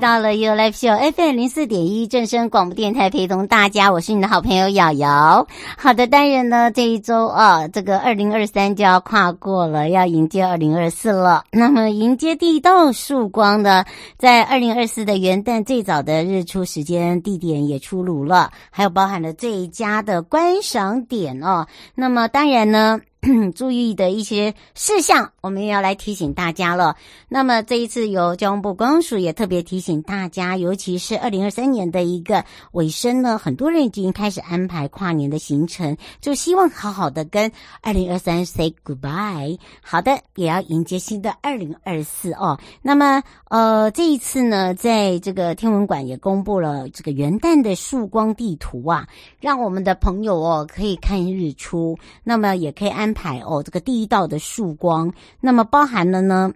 到了 You Live Show FM 零四点一正声广播电台，陪同大家，我是你的好朋友瑶瑶。好的，当然呢，这一周啊，这个二零二三就要跨过了，要迎接二零二四了。那么，迎接第一道曙光的，在二零二四的元旦最早的日出时间、地点也出炉了，还有包含了最佳的观赏点哦。那么，当然呢。注意的一些事项，我们也要来提醒大家了。那么这一次由交通部公署也特别提醒大家，尤其是二零二三年的一个尾声呢，很多人已经开始安排跨年的行程，就希望好好的跟二零二三 say goodbye。好的，也要迎接新的二零二四哦。那么呃，这一次呢，在这个天文馆也公布了这个元旦的曙光地图啊，让我们的朋友哦可以看日出，那么也可以安。安排哦，这个第一道的曙光，那么包含了呢，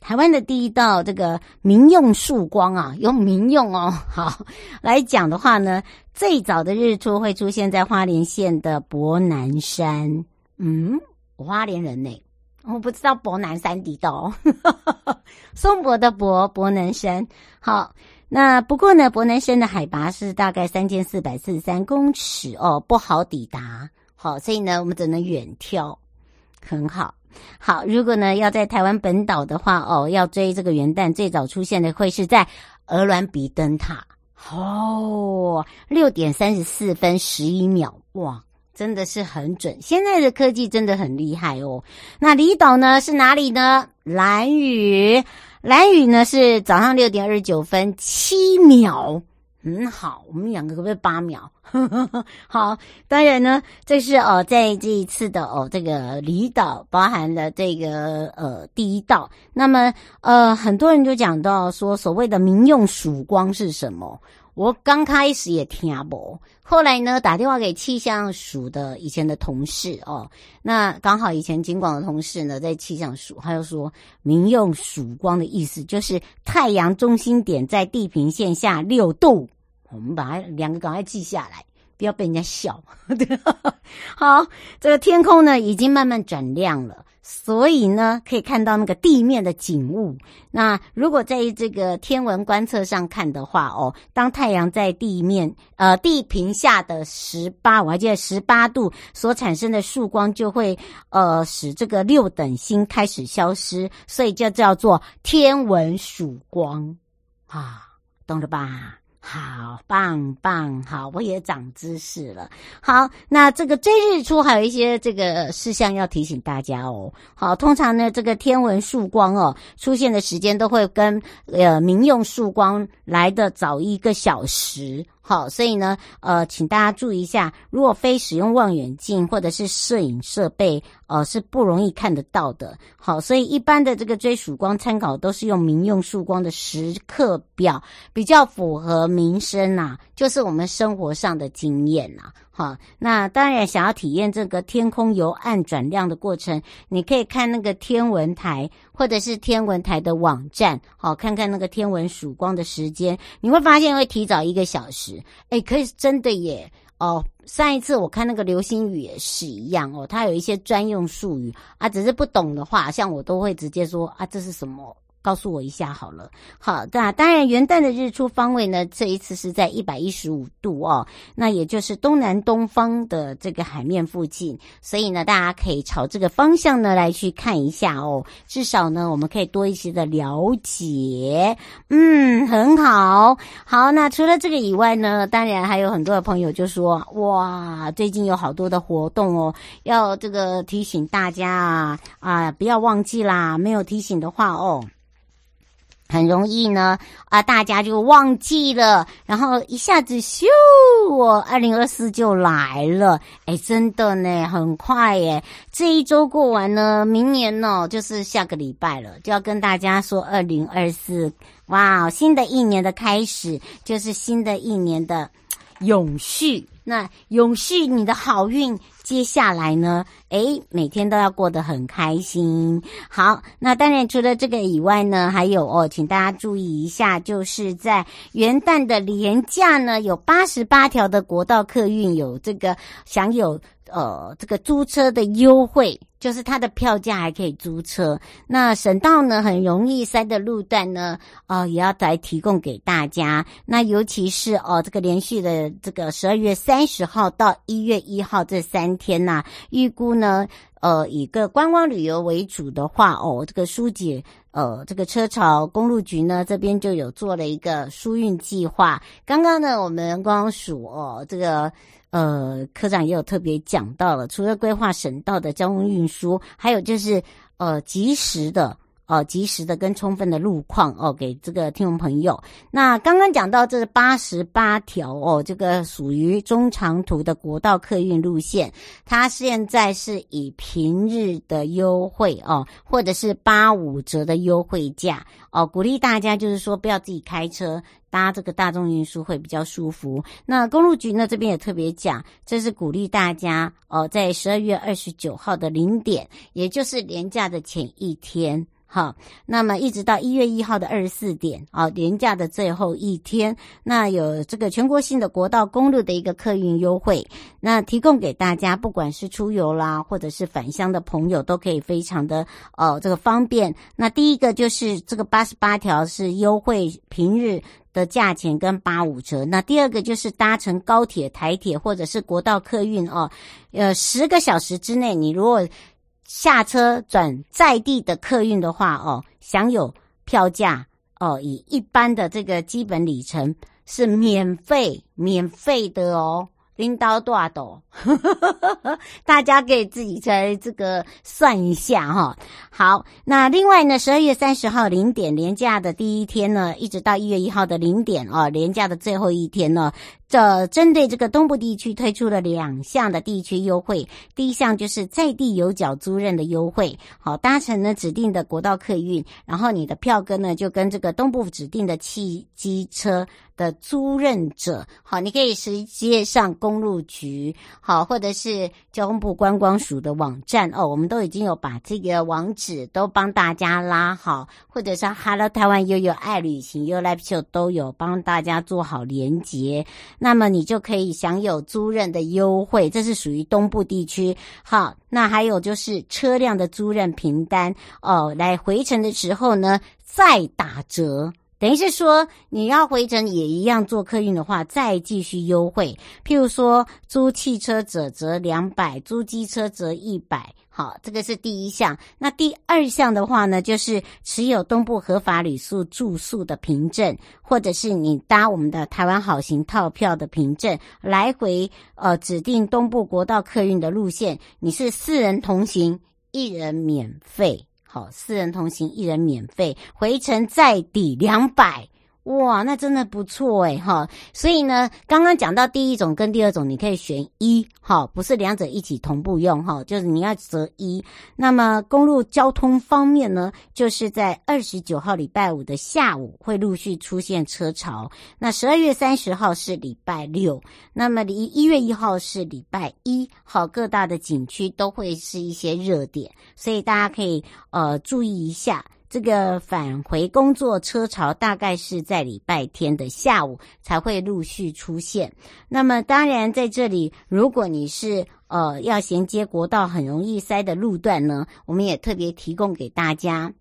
台湾的第一道这个民用曙光啊，用民用哦，好来讲的话呢，最早的日出会出现在花莲县的博南山。嗯，我花莲人呢，我不知道博南山地道，松柏的柏，伯南山。好，那不过呢，伯南山的海拔是大概三千四百四十三公尺哦，不好抵达。好，所以呢，我们只能远眺，很好。好，如果呢要在台湾本岛的话，哦，要追这个元旦最早出现的会是在鹅銮鼻灯塔。哦，六点三十四分十一秒，哇，真的是很准。现在的科技真的很厉害哦。那离岛呢是哪里呢？兰屿，兰屿呢是早上六点二十九分七秒。很、嗯、好，我们两个可不可以八秒？好，当然呢，这是哦，在这一次的哦，这个离岛包含了这个呃第一道。那么呃，很多人就讲到说，所谓的民用曙光是什么？我刚开始也听不，后来呢打电话给气象署的以前的同事哦，那刚好以前警广的同事呢在气象署，他就说民用曙光的意思就是太阳中心点在地平线下六度。我们把它两个赶快记下来，不要被人家笑。对 好，这个天空呢已经慢慢转亮了，所以呢可以看到那个地面的景物。那如果在这个天文观测上看的话，哦，当太阳在地面呃地平下的十八，我还记得十八度所产生的曙光，就会呃使这个六等星开始消失，所以就叫做天文曙光啊，懂了吧？好棒棒，好，我也长知识了。好，那这个追日出还有一些这个事项要提醒大家哦。好，通常呢，这个天文曙光哦出现的时间都会跟呃民用曙光来的早一个小时。好，所以呢，呃，请大家注意一下，如果非使用望远镜或者是摄影设备，呃，是不容易看得到的。好，所以一般的这个追曙光参考都是用民用曙光的时刻表，比较符合民生呐，就是我们生活上的经验呐。好，那当然想要体验这个天空由暗转亮的过程，你可以看那个天文台或者是天文台的网站，好，看看那个天文曙光的时间，你会发现会提早一个小时。哎，可以真的耶！哦，上一次我看那个流星雨也是一样哦，它有一些专用术语啊，只是不懂的话，像我都会直接说啊，这是什么？告诉我一下好了。好，那当然元旦的日出方位呢，这一次是在一百一十五度哦，那也就是东南东方的这个海面附近，所以呢，大家可以朝这个方向呢来去看一下哦，至少呢，我们可以多一些的了解。嗯，很好。好，那除了这个以外呢，当然还有很多的朋友就说，哇，最近有好多的活动哦，要这个提醒大家啊啊，不要忘记啦，没有提醒的话哦。很容易呢，啊，大家就忘记了，然后一下子咻，我二零二四就来了，哎，真的呢，很快耶！这一周过完呢，明年呢，就是下个礼拜了，就要跟大家说二零二四，哇，新的一年的开始，就是新的一年的永续。那永续你的好运，接下来呢？诶，每天都要过得很开心。好，那当然除了这个以外呢，还有哦，请大家注意一下，就是在元旦的连假呢，有八十八条的国道客运有这个享有。呃，这个租车的优惠，就是它的票价还可以租车。那省道呢，很容易塞的路段呢，呃，也要来提供给大家。那尤其是哦，这个连续的这个十二月三十号到一月一号这三天呐、啊，预估呢，呃，以个观光旅游为主的话，哦，这个疏解呃，这个车潮，公路局呢这边就有做了一个疏运计划。刚刚呢，我们光数哦，这个。呃，科长也有特别讲到了，除了规划省道的交通运输，还有就是呃，及时的。哦，及时的跟充分的路况哦，给这个听众朋友。那刚刚讲到这八十八条哦，这个属于中长途的国道客运路线，它现在是以平日的优惠哦，或者是八五折的优惠价哦，鼓励大家就是说不要自己开车搭这个大众运输会比较舒服。那公路局呢这边也特别讲，这是鼓励大家哦，在十二月二十九号的零点，也就是年假的前一天。好，那么一直到一月一号的二十四点，啊，年假的最后一天，那有这个全国性的国道公路的一个客运优惠，那提供给大家，不管是出游啦，或者是返乡的朋友，都可以非常的呃这个方便。那第一个就是这个八十八条是优惠平日的价钱跟八五折，那第二个就是搭乘高铁、台铁或者是国道客运哦，呃十个小时之内，你如果下车转在地的客运的话，哦，享有票价哦，以一般的这个基本里程是免费免费的哦。领导多少度？大家可以自己在这个算一下哈。好，那另外呢，十二月三十号零点连假的第一天呢，一直到一月一号的零点哦，连假的最后一天呢，这针对这个东部地区推出了两项的地区优惠。第一项就是在地有缴租赁的优惠，好，搭乘呢指定的国道客运，然后你的票根呢就跟这个东部指定的汽机车。的租赁者，好，你可以直接上公路局，好，或者是交通部观光署的网站哦，我们都已经有把这个网址都帮大家拉好，或者是 Hello 台湾悠悠爱旅行 YouLife Show 都有帮大家做好连结，那么你就可以享有租赁的优惠，这是属于东部地区。好，那还有就是车辆的租赁凭单哦，来回程的时候呢，再打折。等于是说，你要回程也一样做客运的话，再继续优惠。譬如说，租汽车者折两百，租机车折一百。好，这个是第一项。那第二项的话呢，就是持有东部合法旅宿住宿的凭证，或者是你搭我们的台湾好行套票的凭证，来回呃指定东部国道客运的路线，你是四人同行，一人免费。好，四人同行，一人免费，回程再抵两百。哇，那真的不错诶哈！所以呢，刚刚讲到第一种跟第二种，你可以选一，哈，不是两者一起同步用，哈，就是你要择一。那么公路交通方面呢，就是在二十九号礼拜五的下午会陆续出现车潮。那十二月三十号是礼拜六，那么离一月一号是礼拜一，好，各大的景区都会是一些热点，所以大家可以呃注意一下。这个返回工作车潮大概是在礼拜天的下午才会陆续出现。那么当然在这里，如果你是呃要衔接国道很容易塞的路段呢，我们也特别提供给大家。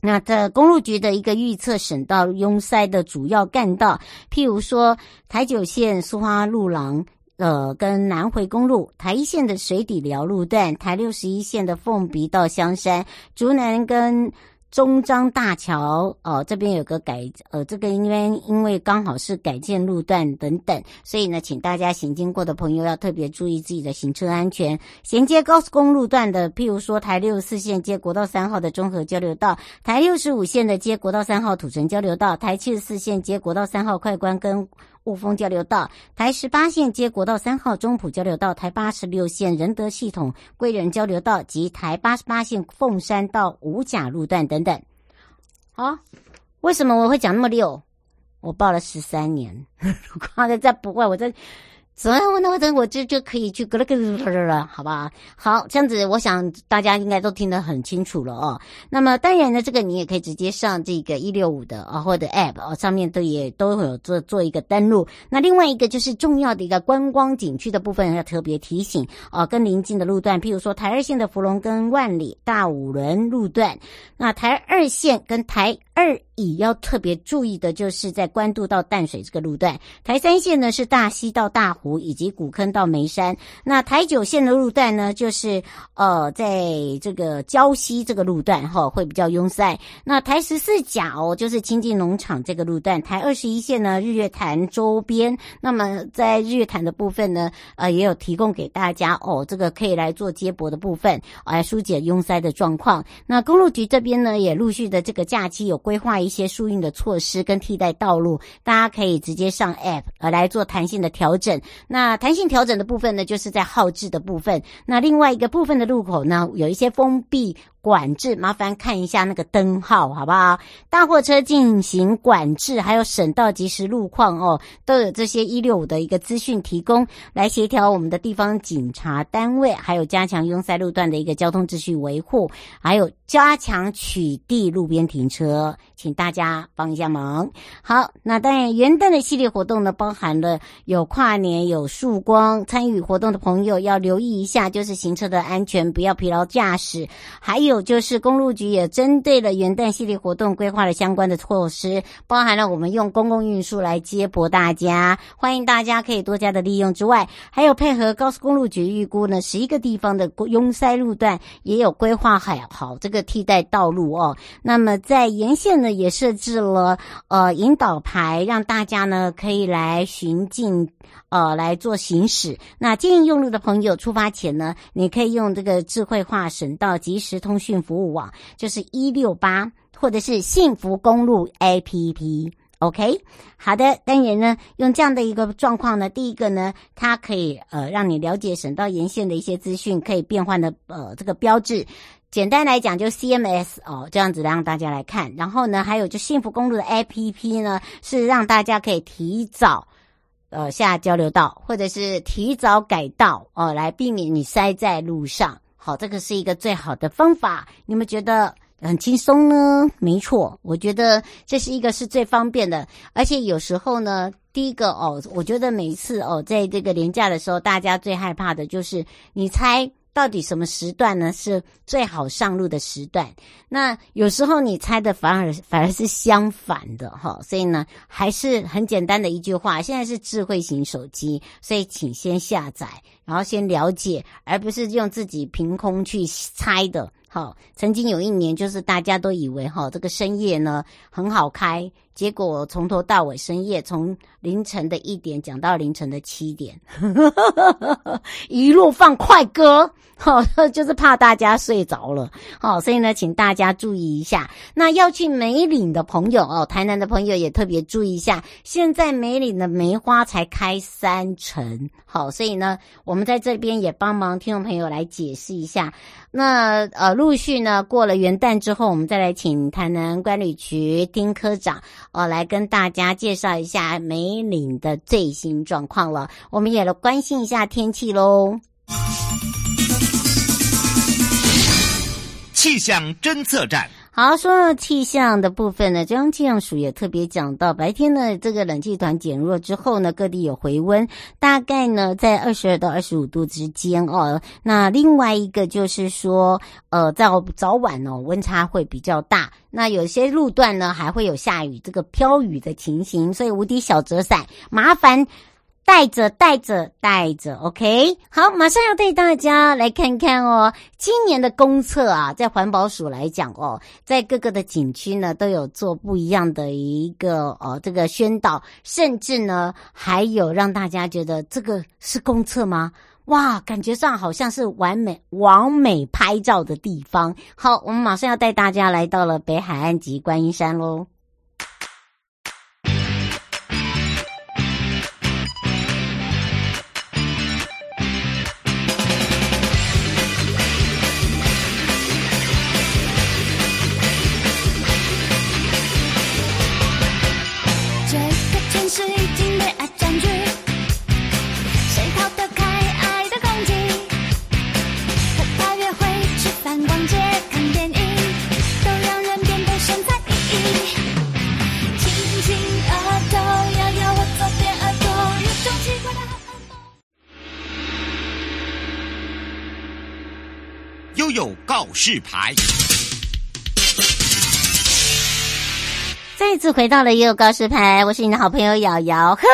那这公路局的一个预测，省道拥塞的主要干道，譬如说台九线苏花路廊。呃，跟南回公路、台一线的水底寮路段、台六十一线的凤鼻到香山、竹南跟中彰大桥哦，这边有个改呃，这个因为因为刚好是改建路段等等，所以呢，请大家行经过的朋友要特别注意自己的行车安全。衔接高速公路段的，譬如说台六十四线接国道三号的中和交流道，台六十五线的接国道三号土城交流道，台七十四线接国道三号快关跟雾峰交流道，台十八线接国道三号中埔交流道，台八十六线仁德系统贵仁交流道及台八十八线凤山到五甲路段等等。好，为什么我会讲那么溜？我报了十三年，刚才再不会，我再。所以，那我等我就就可以去咯咯咯咯了，好吧？好，这样子，我想大家应该都听得很清楚了哦。那么，当然呢，这个你也可以直接上这个一六五的啊，或者 App 啊，上面都也都有做做一个登录。那另外一个就是重要的一个观光景区的部分，要特别提醒啊，跟邻近的路段，譬如说台二线的芙蓉跟万里大五轮路段，那台二线跟台二乙要特别注意的就是在关渡到淡水这个路段，台三线呢是大溪到大湖。以及古坑到眉山，那台九线的路段呢，就是呃，在这个礁溪这个路段哈，会比较拥塞。那台十四甲哦，就是清近农场这个路段。台二十一线呢，日月潭周边。那么在日月潭的部分呢，呃，也有提供给大家哦，这个可以来做接驳的部分，来疏解拥塞的状况。那公路局这边呢，也陆续的这个假期有规划一些疏运的措施跟替代道路，大家可以直接上 App 呃来做弹性的调整。那弹性调整的部分呢，就是在号志的部分。那另外一个部分的路口呢，有一些封闭。管制，麻烦看一下那个灯号，好不好？大货车进行管制，还有省道及时路况哦，都有这些一六五的一个资讯提供，来协调我们的地方警察单位，还有加强拥塞路段的一个交通秩序维护，还有加强取缔路边停车，请大家帮一下忙。好，那当然元旦的系列活动呢，包含了有跨年、有曙光，参与活动的朋友要留意一下，就是行车的安全，不要疲劳驾驶，还有。就是公路局也针对了元旦系列活动规划了相关的措施，包含了我们用公共运输来接驳大家，欢迎大家可以多加的利用之外，还有配合高速公路局预估呢，十一个地方的拥塞路段也有规划好好这个替代道路哦。那么在沿线呢也设置了呃引导牌，让大家呢可以来循径呃来做行驶。那建议用路的朋友出发前呢，你可以用这个智慧化省道即时通讯。讯服务网就是一六八，或者是幸福公路 APP，OK，好的，当然呢，用这样的一个状况呢，第一个呢，它可以呃让你了解省道沿线的一些资讯，可以变换的呃这个标志，简单来讲就 CMS 哦，这样子让大家来看，然后呢，还有就幸福公路的 APP 呢，是让大家可以提早呃下交流道，或者是提早改道哦，来避免你塞在路上。好，这个是一个最好的方法，你们觉得很轻松呢？没错，我觉得这是一个是最方便的，而且有时候呢，第一个哦，我觉得每一次哦，在这个连假的时候，大家最害怕的就是你猜。到底什么时段呢？是最好上路的时段？那有时候你猜的反而反而是相反的哈，所以呢，还是很简单的一句话：现在是智慧型手机，所以请先下载，然后先了解，而不是用自己凭空去猜的。好，曾经有一年，就是大家都以为哈，这个深夜呢很好开。结果从头到尾深夜，从凌晨的一点讲到凌晨的七点，一路放快歌，好，就是怕大家睡着了，好，所以呢，请大家注意一下。那要去梅岭的朋友哦，台南的朋友也特别注意一下，现在梅岭的梅花才开三成，好，所以呢，我们在这边也帮忙听众朋友来解释一下。那呃，陆续呢过了元旦之后，我们再来请台南观旅局丁科长。我，来跟大家介绍一下梅岭的最新状况了。我们也来关心一下天气喽。气象侦测站。好，说到气象的部分呢，中央气象署也特别讲到，白天呢，这个冷气团减弱之后呢，各地有回温，大概呢在二十二到二十五度之间哦。那另外一个就是说，呃，在早晚哦，温差会比较大。那有些路段呢，还会有下雨，这个飘雨的情形，所以无敌小折伞，麻烦。带着带着带着，OK，好，马上要带大家来看看哦，今年的公厕啊，在环保署来讲哦，在各个的景区呢都有做不一样的一个哦这个宣导，甚至呢还有让大家觉得这个是公厕吗？哇，感觉上好像是完美完美拍照的地方。好，我们马上要带大家来到了北海岸及观音山喽。制牌。再次回到了悠悠告示牌，我是你的好朋友瑶瑶。呵，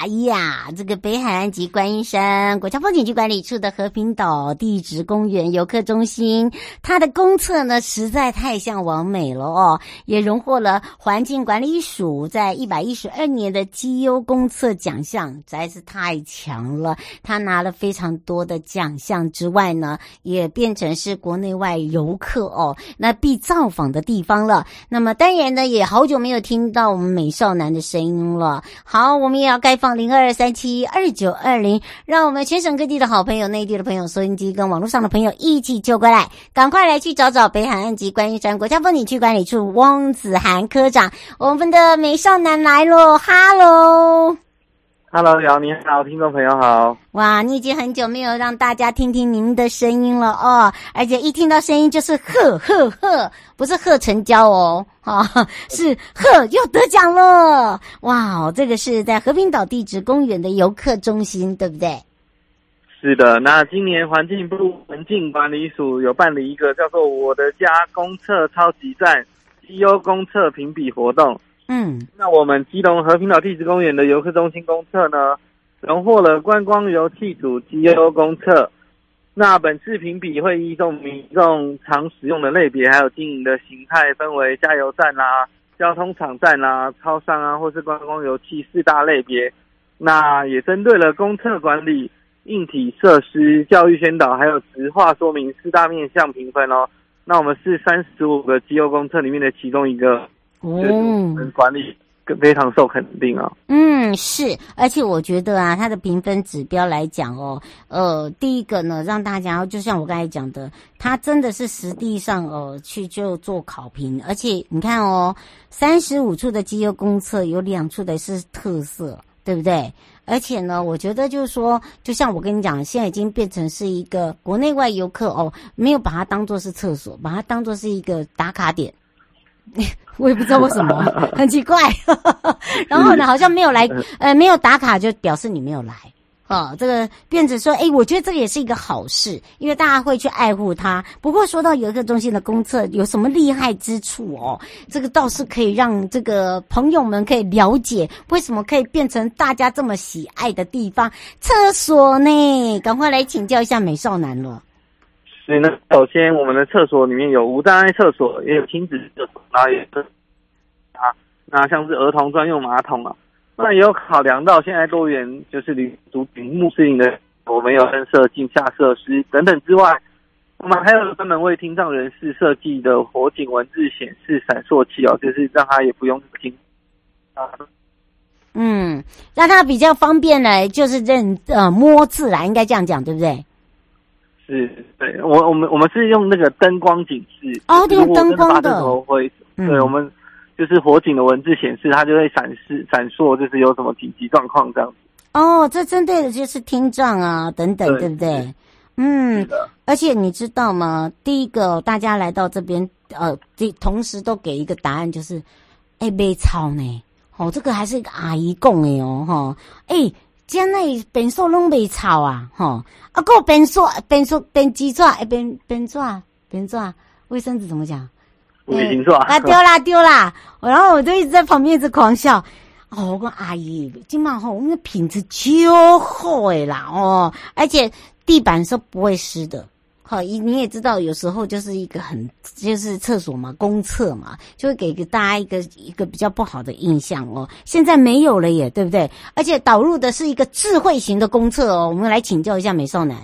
哎呀，这个北海岸及观音山国家风景区管理处的和平岛地质公园游客中心，它的公厕呢实在太像完美了哦，也荣获了环境管理署在一百一十二年的绩优公厕奖项，实在是太强了。它拿了非常多的奖项之外呢，也变成是国内外游客哦那必造访的地方了。那么当然呢，也。好久没有听到我们美少男的声音了。好，我们也要开放零二二三七二九二零，让我们全省各地的好朋友、内地的朋友、收音机跟网络上的朋友一起救过来，赶快来去找找北海岸及观音山国家风景区管理处汪子涵科长。我们的美少男来喽，哈喽。Hello，姚，你好，听众朋友好。哇，你已经很久没有让大家听听您的声音了哦，而且一听到声音就是呵呵呵，不是贺成交哦，哈、哦，是呵又得奖了。哇，这个是在和平岛地质公园的游客中心，对不对？是的，那今年环境部环境管理署有办理一个叫做“我的家公厕超级站”绩优公厕评比活动。嗯，那我们基隆和平岛地质公园的游客中心公厕呢，荣获了观光游憩组绩优公厕。那本次评比会依众民众常使用的类别，还有经营的形态，分为加油站啦、啊、交通场站啦、啊、超商啊，或是观光游憩四大类别。那也针对了公厕管理、硬体设施、教育宣导，还有直化说明四大面向评分哦。那我们是三十五个绩优公厕里面的其中一个。哦，管理非常受肯定啊。嗯，是，而且我觉得啊，它的评分指标来讲哦，呃，第一个呢，让大家就像我刚才讲的，它真的是实地上哦去就做考评，而且你看哦，三十五处的绩优公厕有两处的是特色，对不对？而且呢，我觉得就是说，就像我跟你讲，现在已经变成是一个国内外游客哦，没有把它当做是厕所，把它当做是一个打卡点。我也不知道为什么，很奇怪。然后呢，好像没有来，呃，没有打卡就表示你没有来。哦，这个变成说，诶，我觉得这个也是一个好事，因为大家会去爱护它。不过说到游客中心的公厕有什么厉害之处哦，这个倒是可以让这个朋友们可以了解，为什么可以变成大家这么喜爱的地方。厕所呢，赶快来请教一下美少男了。所以呢，首先我们的厕所里面有无障碍厕所，也有亲子厕所，然后也是啊，那像是儿童专用马桶啊，那也有考量到现在多元就是旅族群穆斯林的，我们有增设镜下设施等等之外，我们还有专门为听障人士设计的火警文字显示闪烁器哦，就是让他也不用听啊，嗯，让他比较方便呢，就是认呃摸字啦，应该这样讲，对不对？是，对我我们我们是用那个灯光警示哦，用灯光的，会，对我们就是火警的文字显示，它就会闪示闪烁，就是有什么紧急状况这样子。哦，这针对的就是听障啊等等，对，对不对？嗯，而且你知道吗？第一个大家来到这边，呃，同时都给一个答案，就是哎，被吵呢。哦，这个还是一个阿姨供的哦，哈、哦，哎。将内便所拢未臭啊，吼！啊，个便所便所便纸纸，诶，便便纸便纸，卫生纸怎么讲？卫生纸啊，丢啦丢啦！然后我就一直在旁边一直狂笑。哦，我讲阿姨，今晚吼，我们的品质超好诶啦哦，而且地板是不会湿的。好，你你也知道，有时候就是一个很就是厕所嘛，公厕嘛，就会给个大家一个一个比较不好的印象哦。现在没有了耶，对不对？而且导入的是一个智慧型的公厕哦。我们来请教一下美少男。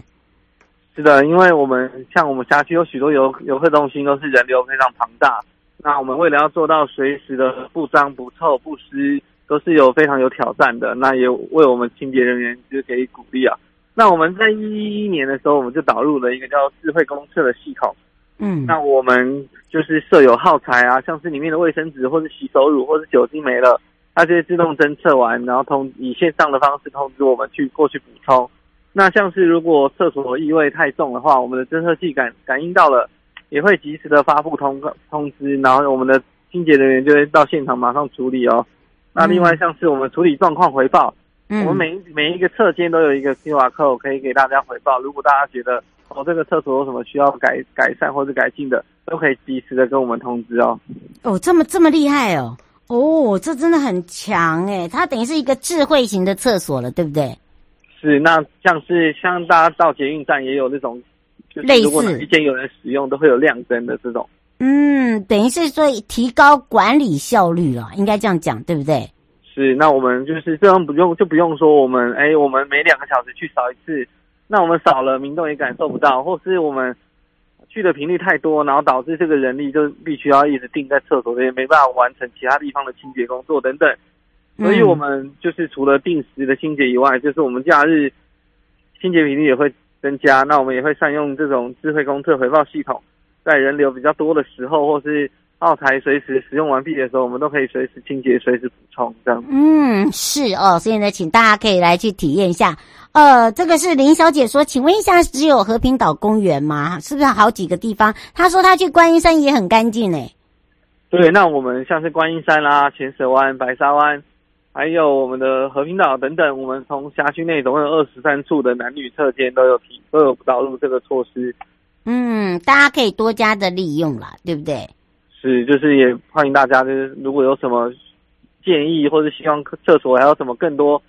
是的，因为我们像我们辖区有许多游游客中心都是人流非常庞大，那我们为了要做到随时的不脏不臭不湿，都是有非常有挑战的。那也为我们清洁人员就给予鼓励啊。那我们在一一年的时候，我们就导入了一个叫智慧公厕的系统。嗯，那我们就是设有耗材啊，像是里面的卫生纸或是洗手乳或是酒精没了，它就会自动侦测完，然后通以线上的方式通知我们去过去补充。那像是如果厕所异味太重的话，我们的侦测器感感应到了，也会及时的发布通通知，然后我们的清洁人员就会到现场马上处理哦。那另外像是我们处理状况回报。嗯，我们每每一个侧间都有一个 QR code 可以给大家回报。如果大家觉得哦这个厕所有什么需要改改善或者改进的，都可以及时的跟我们通知哦。哦，这么这么厉害哦！哦，这真的很强诶，它等于是一个智慧型的厕所了，对不对？是，那像是像大家到捷运站也有那种，就是如果哪一间有人使用，都会有亮灯的这种。嗯，等于是说提高管理效率了，应该这样讲，对不对？是，那我们就是这样不用就不用说我们哎，我们每两个小时去扫一次，那我们扫了，民众也感受不到，或是我们去的频率太多，然后导致这个人力就必须要一直定在厕所这边，没办法完成其他地方的清洁工作等等。所以我们就是除了定时的清洁以外，就是我们假日清洁频率也会增加，那我们也会善用这种智慧公厕回报系统，在人流比较多的时候，或是。耗材随时使用完毕的时候，我们都可以随时清洁、随时补充，这样。嗯，是哦，所以呢，请大家可以来去体验一下。呃，这个是林小姐说，请问一下，只有和平岛公园吗？是不是好几个地方？她说她去观音山也很干净诶。对，那我们像是观音山啦、浅水湾、白沙湾，还有我们的和平岛等等，我们从辖区内总共有二十三处的男女厕间都有提都有导入这个措施。嗯，大家可以多加的利用啦，对不对？是，就是也欢迎大家，就是如果有什么建议或者希望厕所还有什么更多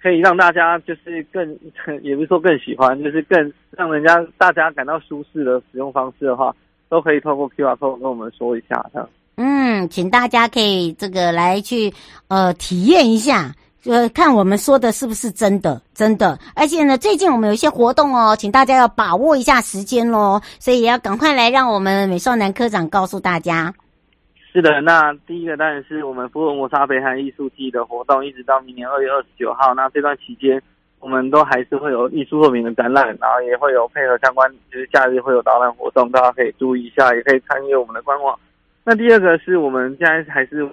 可以让大家就是更，也不是说更喜欢，就是更让人家大家感到舒适的使用方式的话，都可以透过 QR code 跟我们说一下。这样，嗯，请大家可以这个来去呃体验一下。就看我们说的是不是真的，真的。而且呢，最近我们有一些活动哦，请大家要把握一下时间喽，所以也要赶快来让我们美少男科长告诉大家。是的，那第一个当然是我们福尔摩沙北海艺术季的活动，一直到明年二月二十九号。那这段期间，我们都还是会有艺术作品的展览，然后也会有配合相关，就是假日会有导览活动，大家可以注意一下，也可以参与我们的官网。那第二个是我们现在还是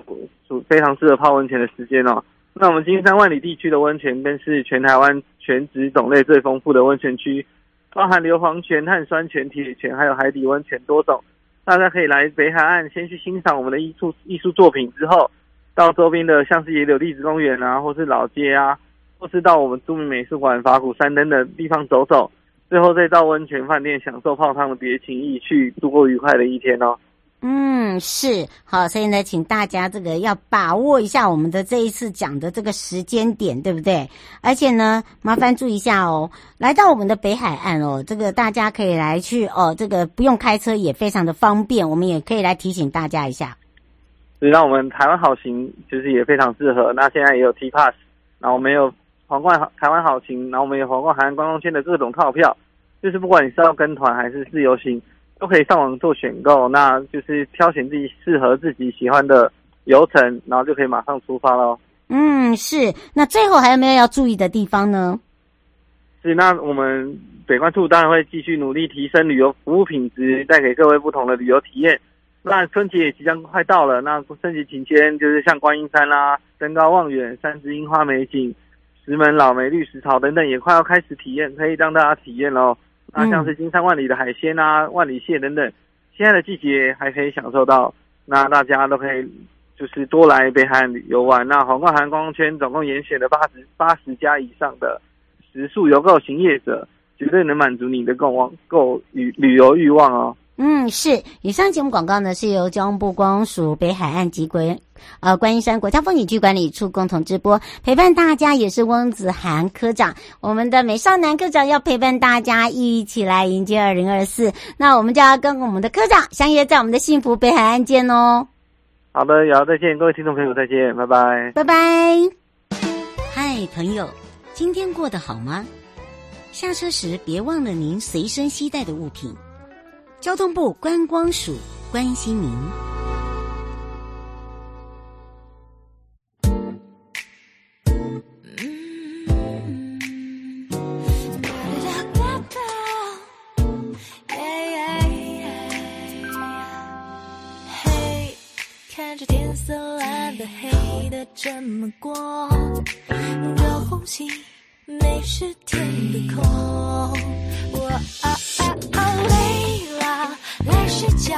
属非常适合泡温泉的时间哦。那我们金山万里地区的温泉，更是全台湾泉质种类最丰富的温泉区，包含硫磺泉、碳酸泉、铁泉，还有海底温泉多种。大家可以来北海岸，先去欣赏我们的艺术艺术作品，之后到周边的像是野柳地质公园啊，或是老街啊，或是到我们著名美术馆、法鼓山等的地方走走，最后再到温泉饭店享受泡汤的别情意，去度过愉快的一天哦。嗯，是好，所以呢，请大家这个要把握一下我们的这一次讲的这个时间点，对不对？而且呢，麻烦注意一下哦，来到我们的北海岸哦，这个大家可以来去哦，这个不用开车也非常的方便，我们也可以来提醒大家一下。是，那我们台湾好行其实也非常适合。那现在也有 T Pass，然后我们有皇冠台湾好行，然后我们有皇冠海岸观光圈的各种套票，就是不管你是要跟团还是自由行。都可以上网做选购，那就是挑选自己适合自己喜欢的游程，然后就可以马上出发喽。嗯，是。那最后还有没有要注意的地方呢？是，那我们北关处当然会继续努力提升旅游服务品质，带给各位不同的旅游体验。那春节也即将快到了，那春节期间就是像观音山啦、登高望远、三芝樱花美景、石门老梅绿石槽等等，也快要开始体验，可以让大家体验喽。那像是金山万里的海鲜啊，万里蟹等等，现在的季节还可以享受到。那大家都可以就是多来北海岸游玩。那皇冠海岸观光圈总共严选了八十八十家以上的食宿游购行业者，绝对能满足你的购望购旅旅游欲望哦。嗯，是。以上节目广告呢，是由交通部观光署北海岸及国呃观音山国家风景区管理处共同直播，陪伴大家也是翁子涵科长，我们的美少男科长要陪伴大家一起来迎接二零二四。那我们就要跟我们的科长相约在我们的幸福北海岸见哦。好的，瑶再见，各位听众朋友再见，拜拜，拜拜。嗨，朋友，今天过得好吗？下车时别忘了您随身携带的物品。交通部观光署关心您。嘿，看着天色蓝的黑的这么过，用着呼吸，没时天的空。睡觉，